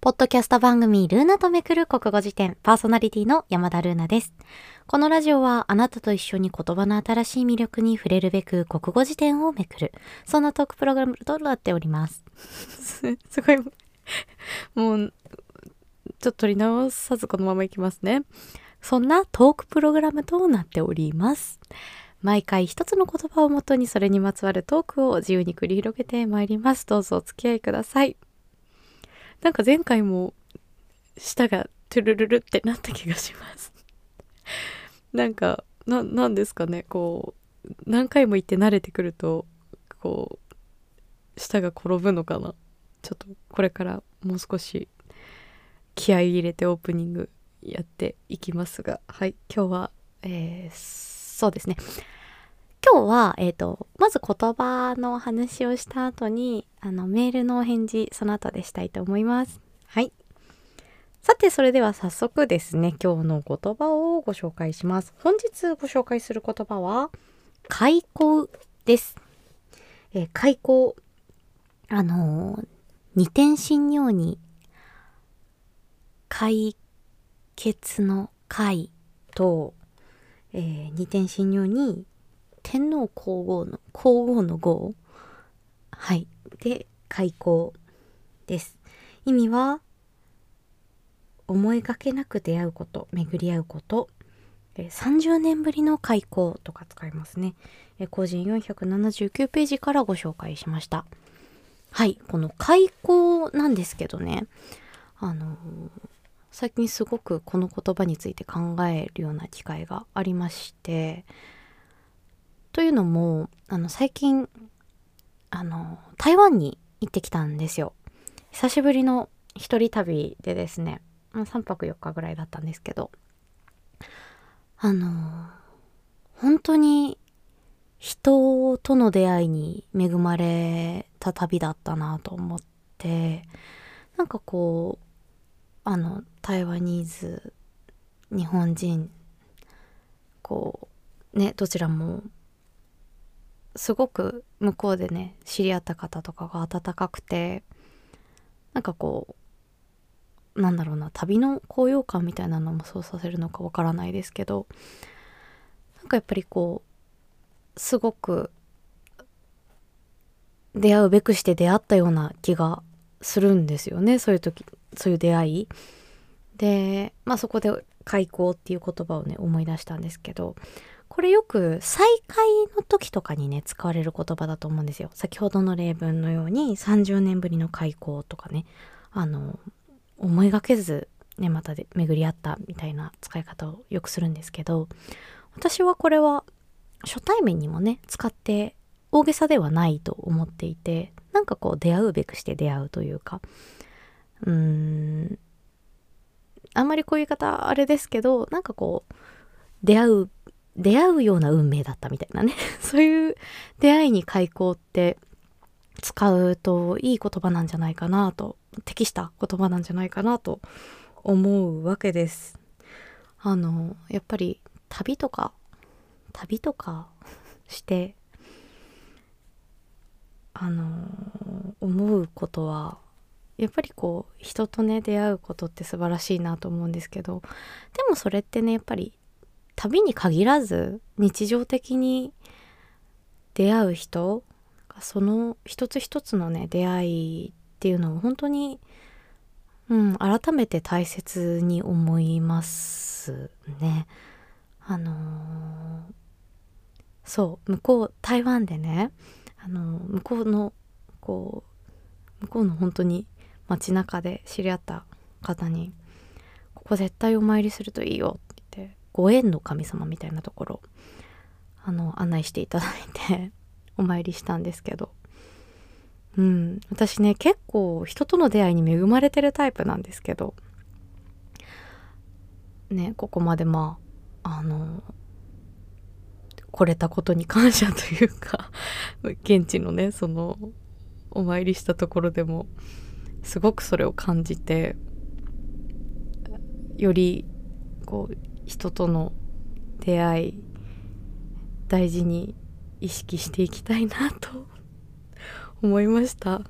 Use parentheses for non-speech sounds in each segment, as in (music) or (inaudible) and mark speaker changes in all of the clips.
Speaker 1: ポッドキャスト番組ルーナとめくる国語辞典パーソナリティの山田ルーナです。このラジオはあなたと一緒に言葉の新しい魅力に触れるべく国語辞典をめくる。そんなトークプログラムとなっております。(laughs) すごい、もう、ちょっと取り直さずこのままいきますね。そんなトークプログラムとなっております。毎回一つの言葉をもとにそれにまつわるトークを自由に繰り広げてまいります。どうぞお付き合いください。なんか前回も舌がトゥルルルってなった気がします。(laughs) なんかななんですかねこう何回も言って慣れてくるとこう舌が転ぶのかな。ちょっとこれからもう少し気合い入れてオープニングやっていきますが。はい今日は、えー、そうですね。今日は、えっ、ー、と、まず言葉の話をした後に、あの、メールのお返事、その後でしたいと思います。はい。さて、それでは早速ですね、今日の言葉をご紹介します。本日ご紹介する言葉は、開口です。えー、開口。あのー、二点信用に、解決の解と、えー、二点信用に、天皇皇后の皇后の号。はい。で開口です。意味は思いがけなく出会うこと巡り合うこと。30年ぶりの開口とか使いますね。個人479ページからご紹介しました。はい。この開口なんですけどね。あの最近すごくこの言葉について考えるような機会がありまして。というのもあの最近あの台湾に行ってきたんですよ。久しぶりの一人旅でですね3泊4日ぐらいだったんですけど。あの本当に人との出会いに恵まれた旅だったなと思ってなんかこうあの台湾ニーズ日本人こうねどちらもすごく向こうでね知り合った方とかが温かくてなんかこうなんだろうな旅の高揚感みたいなのもそうさせるのかわからないですけどなんかやっぱりこうすごく出会うべくして出会ったような気がするんですよねそういう時そういう出会い。でまあそこで「開口」っていう言葉をね思い出したんですけどこれよく再会の時とかにね使われる言葉だと思うんですよ。先ほどの例文のように30年ぶりの開口とかねあの思いがけずねまたで巡り合ったみたいな使い方をよくするんですけど私はこれは初対面にもね使って大げさではないと思っていてなんかこう出会うべくして出会うというかうーんあんまりこういう言い方あれですけどなんかこう出会う出会うような運命だったみたいなね。(laughs) そういう出会いに開口って使うといい言葉なんじゃないかなと適した言葉なんじゃないかなと思うわけです。あのやっぱり旅とか旅とかしてあの思うことはやっぱりこう人とね出会うことって素晴らしいなと思うんですけどでもそれってねやっぱり旅に限らず日常的に出会う人その一つ一つのね出会いっていうのを本当に、うん、改めて大切に思いますね。あのー、そう向こう台湾でねあの向こうのこう向こうの本当に街中で知り合った方に「ここ絶対お参りするといいよ」ご縁の神様みたいなところあの案内していただいて (laughs) お参りしたんですけど。うん。私ね結構人との出会いに恵まれてるタイプなんですけど。ねここまでまああの来れたことに感謝というか (laughs) 現地のねそのお参りしたところでもすごくそれを感じてよりこう人との出会い大事に意識していきたいなと (laughs) 思いました。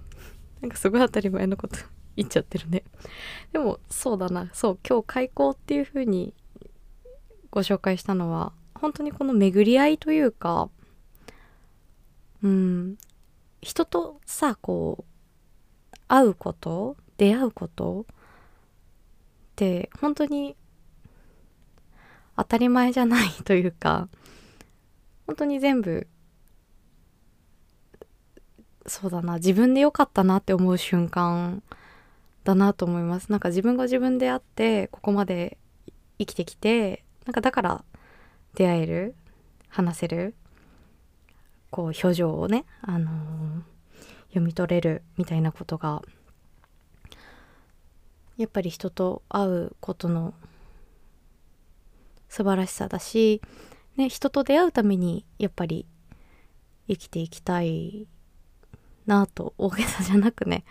Speaker 1: なんかすごい当たり前のこと言っちゃってるね。でもそうだな。そう今日開口っていう風にご紹介したのは本当にこの巡り合いというかうん人とさこう会うこと出会うことって本当に当たり前じゃないというか本当に全部そうだな自分で良かったなって思う瞬間だなと思います。なんか自分が自分であってここまで生きてきてなんかだから出会える話せるこう表情をね、あのー、読み取れるみたいなことがやっぱり人と会うことの素晴らしさだし、ね、人と出会うためにやっぱり生きていきたいなと大げさじゃなくね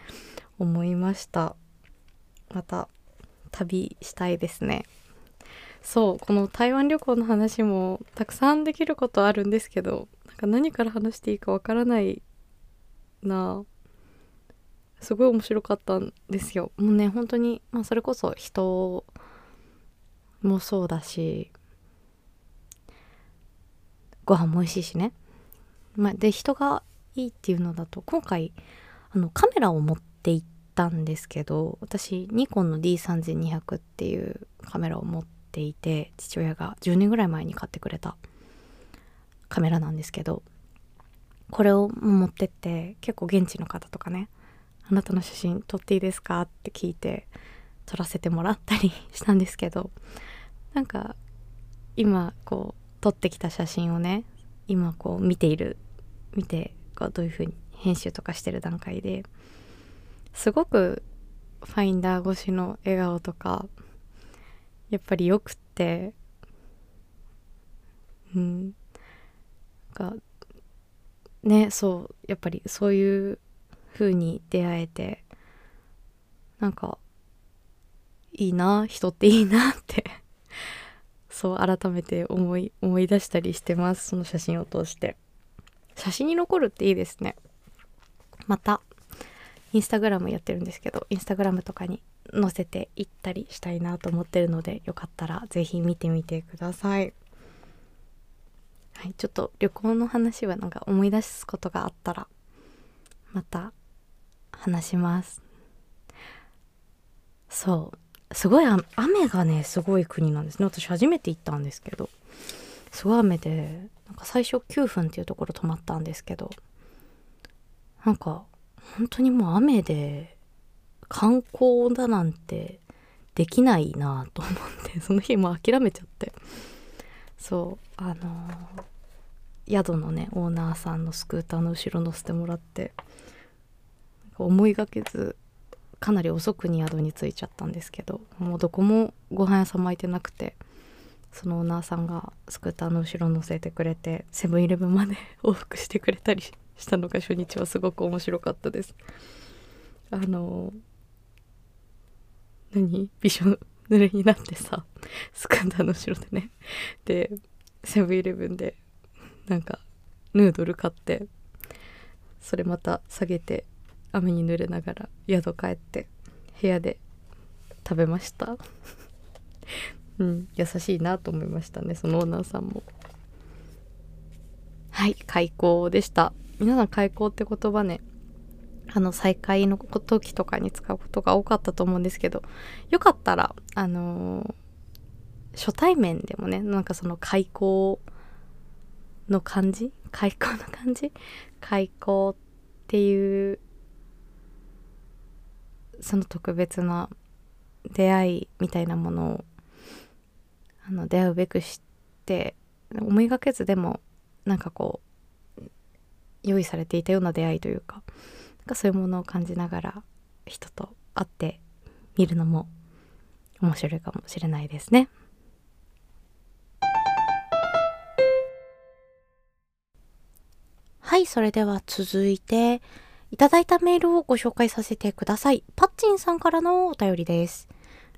Speaker 1: 思いました。また旅したいですね。そうこの台湾旅行の話もたくさんできることあるんですけどなんか何から話していいかわからないな。すごい面白かったんですよ。もうね本当にまあそれこそ人もそうだしご飯も美味しいしね、まあ、で人がいいっていうのだと今回あのカメラを持って行ったんですけど私ニコンの D3200 っていうカメラを持っていて父親が10年ぐらい前に買ってくれたカメラなんですけどこれを持ってって結構現地の方とかね「あなたの写真撮っていいですか?」って聞いて撮らせてもらったりしたんですけどなんか今こう撮ってきた写真をね今こう見ている見てがどういう風に編集とかしてる段階ですごくファインダー越しの笑顔とかやっぱりよくってうん。がねそうやっぱりそういう風に出会えてなんかいいな人っていいなって。(laughs) そう改めて思い思い出したりしてますその写真を通して。写真に残るっていいですね。またインスタグラムやってるんですけどインスタグラムとかに載せていったりしたいなと思ってるのでよかったら是非見てみてください。はいちょっと旅行の話はなんか思い出すことがあったらまた話します。そう。すごい雨がねすごい国なんですね。私初めて行ったんですけど。すごい雨でなんか最初9分っていうところ泊まったんですけど。なんか本当にもう雨で観光だなんてできないなと思って (laughs) その日も諦めちゃって。そうあのー、宿のねオーナーさんのスクーターの後ろ乗せてもらって思いがけずかなり遅くに宿に着いちゃったんですけどもうどこもご飯屋さん巻いてなくてそのオーナーさんがスクーターの後ろ乗せてくれてセブンイレブンまで (laughs) 往復してくれたりしたのが初日はすごく面白かったです。あの何？びしょ濡れになってさスクーターの後ろでね。でセブンイレブンでなんかヌードル買ってそれまた下げて雨に濡れながら宿帰って部屋で食べました。(laughs) うん優しいなと思いましたねそのオーナーさんも。はい開口でした。皆さん開口って言葉ねあの再会の時とかに使うことが多かったと思うんですけどよかったらあのー、初対面でもねなんかその開口の感じ？開口の感じ？開口っていうその特別な出会いみたいなものをあの出会うべくして思いがけずでもなんかこう用意されていたような出会いというかなんかそういうものを感じながら人と会ってみるのも面白いかもしれないですね。はい、それでは続いて、いただいたメールをご紹介させてください。パッチンさんからのお便りです。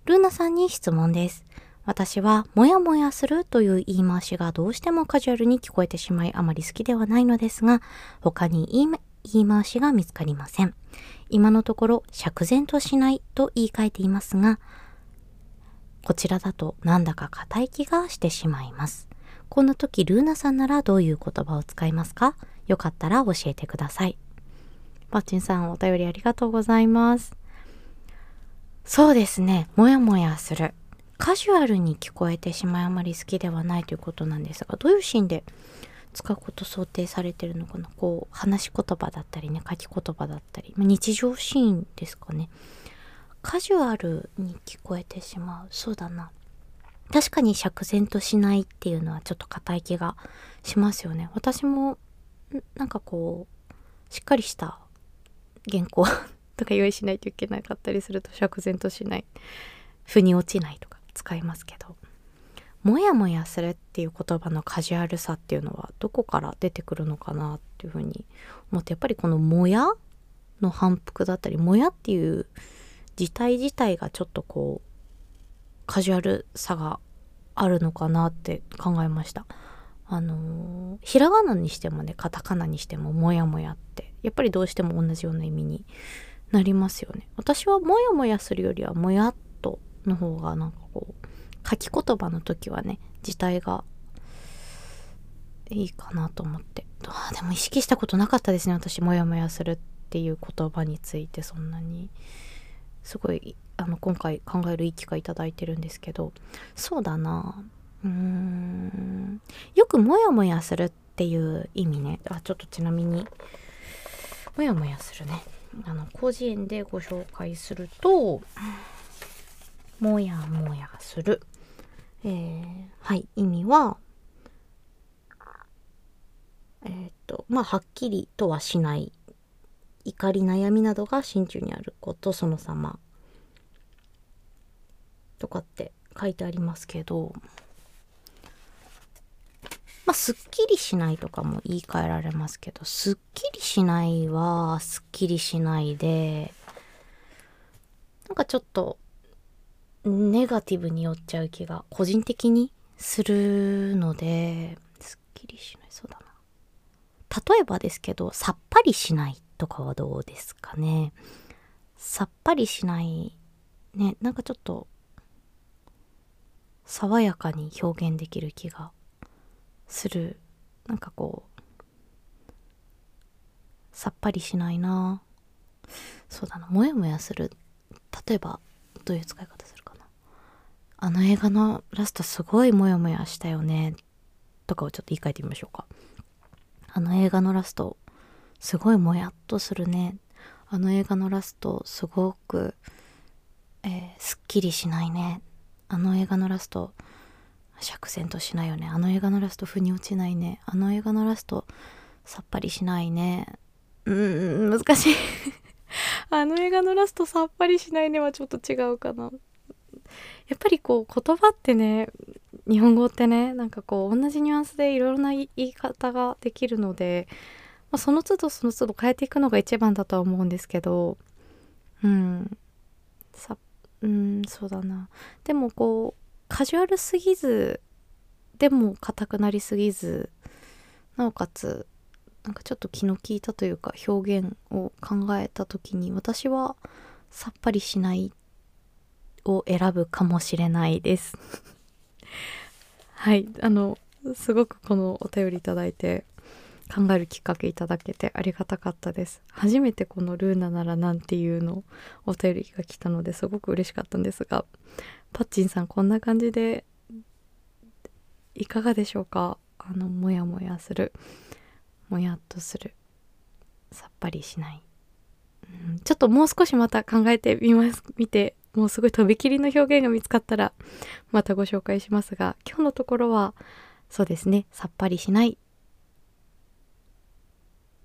Speaker 1: ルーナさんに質問です。私は、もやもやするという言い回しがどうしてもカジュアルに聞こえてしまいあまり好きではないのですが、他に言い回しが見つかりません。今のところ釈然としないと言い換えていますが、こちらだとなんだか硬い気がしてしまいます。こんな時ルーナさんならどういう言葉を使いますか？よかったら教えてください。パッチンさんお便りありがとうございます。そうですね。もやもやする。カジュアルに聞こえてしまいあまり好きではないということなんですが、どういうシーンで使うこと想定されてるのかな？こう、話し言葉だったりね、書き言葉だったり、日常シーンですかね。カジュアルに聞こえてしまう。そうだな。確かに釈然としないっていうのはちょっと硬い気がしますよね。私も、なんかこう、しっかりした原稿 (laughs) とか用意しないといけなかったりすると釈然としない。腑に落ちないとか使いますけど。もやもやするっていう言葉のカジュアルさっていうのはどこから出てくるのかなっていうふうに思ってやっぱりこのもやの反復だったりもやっていう字体自体がちょっとこうカジュアルさがあるのかなって考えました。あのー、ひらがなにしてもねカタカナにしてもモヤモヤってやっぱりどうしても同じような意味になりますよね。私はモヤモヤするよりはもやっとの方がなんかこう書き言葉の時はね字体がいいかなと思って。あでも意識したことなかったですね私モヤモヤするっていう言葉についてそんなに。すごいあの今回考えるいい機会いただいてるんですけど。そうだな。うん。よくモヤモヤするっていう意味ね。あちょっとちなみに。モヤモヤするね。あの広辞苑でご紹介するともやもやする。えー、はい意味はえー、とまあはっきりとはしない。怒り悩みなどが心中にあることその様。とかって書いてありますけど。まあすっきりしないとかも言い換えられますけどすっきりしないはすっきりしないでなんかちょっとネガティブに寄っちゃう気が個人的にするのですっきりしない。そうだな。例えばですけどさっぱりしないとかはどうですかね。さっぱりしない。ねなんかちょっと爽やかに表現できる気がする。なんかこうさっぱりしないな。そうだな。モヤモヤする。例えばどういう使い方するかな。あの映画のラストすごいモヤモヤしたよね。とかをちょっと言い換えてみましょうか。あの映画のラストすごいもやっとするね。あの映画のラストすごく、えー、すっきりしないね。あの映画のラスト釈然としないよね。あの映画のラスト腑に落ちないね。あの映画のラストさっぱりしないね。うん難しい。(laughs) あの映画のラストさっぱりしないねはちょっと違うかな。やっぱりこう言葉ってね日本語ってねなんかこう同じニュアンスでいろいろな言い方ができるのでまあ、その都度その都度変えていくのが一番だとは思うんですけどうんさうんそうだな。でもこうカジュアルすぎずでも硬くなりすぎずなおかつなんかちょっと気の利いたというか表現を考えた時に私はさっぱりしないを選ぶかもしれないです。(laughs) はいあのすごくこのお便りいただいて考えるきっかけいただけてありがたかったです。初めてこのルーナならなんていうのお便りが来たのですごく嬉しかったんですがパッチンさんこんな感じでいかがでしょうか？あのモヤモヤする。もやっとする。さっぱりしない、うん、ちょっともう少しまた考えてみます。見てもうすごいとびきりの表現が見つかったらまたご紹介しますが今日のところはそうですね。さっぱりしない。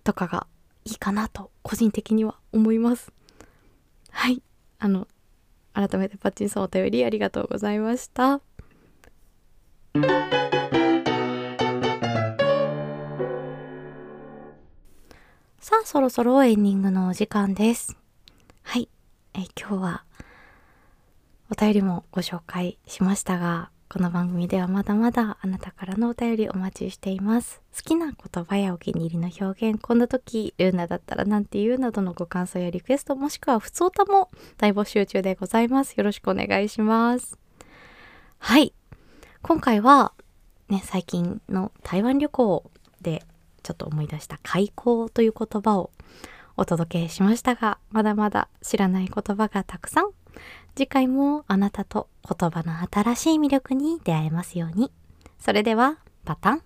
Speaker 1: とかがいいかなと個人的には思います。はい。あの改めてパッチンさんお便りありがとうございました。さあそろそろエンディングのお時間です。はい。え今日はお便りもご紹介しましたがこの番組ではまだまだあなたからのお便りお待ちしています。好きな言葉やお気に入りの表現こんな時ルーナだったらなんて言うなどのご感想やリクエストもしくは普通歌も大募集中でございます。よろしくお願いします。はい。今回はね最近の台湾旅行でちょっと思い出した開口という言葉をお届けしましたがまだまだ知らない言葉がたくさん次回もあなたと言葉の新しい魅力に出会えますように。それでは、パタン。